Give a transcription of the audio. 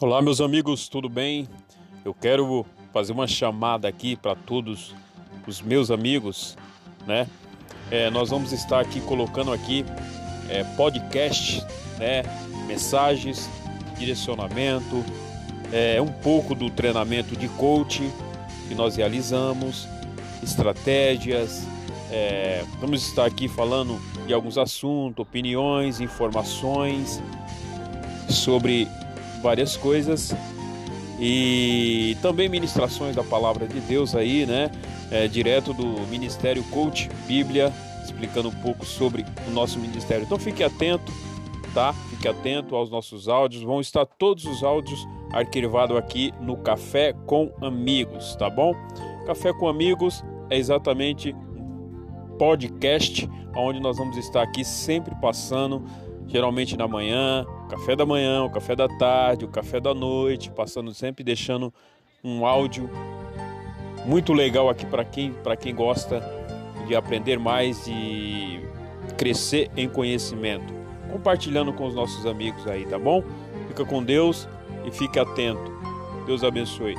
Olá, meus amigos, tudo bem? Eu quero fazer uma chamada aqui para todos os meus amigos, né? É, nós vamos estar aqui colocando aqui é, podcast, né? Mensagens, direcionamento, é, um pouco do treinamento de coach que nós realizamos, estratégias. É, vamos estar aqui falando de alguns assuntos, opiniões, informações sobre várias coisas e também ministrações da palavra de Deus aí, né? É, direto do Ministério Coach Bíblia, explicando um pouco sobre o nosso ministério. Então fique atento, tá? Fique atento aos nossos áudios. Vão estar todos os áudios arquivados aqui no Café com Amigos, tá bom? Café com Amigos é exatamente um podcast onde nós vamos estar aqui sempre passando, geralmente na manhã, café da manhã, o café da tarde, o café da noite, passando sempre deixando um áudio muito legal aqui para quem, quem gosta de aprender mais e crescer em conhecimento. Compartilhando com os nossos amigos aí, tá bom? Fica com Deus e fique atento. Deus abençoe.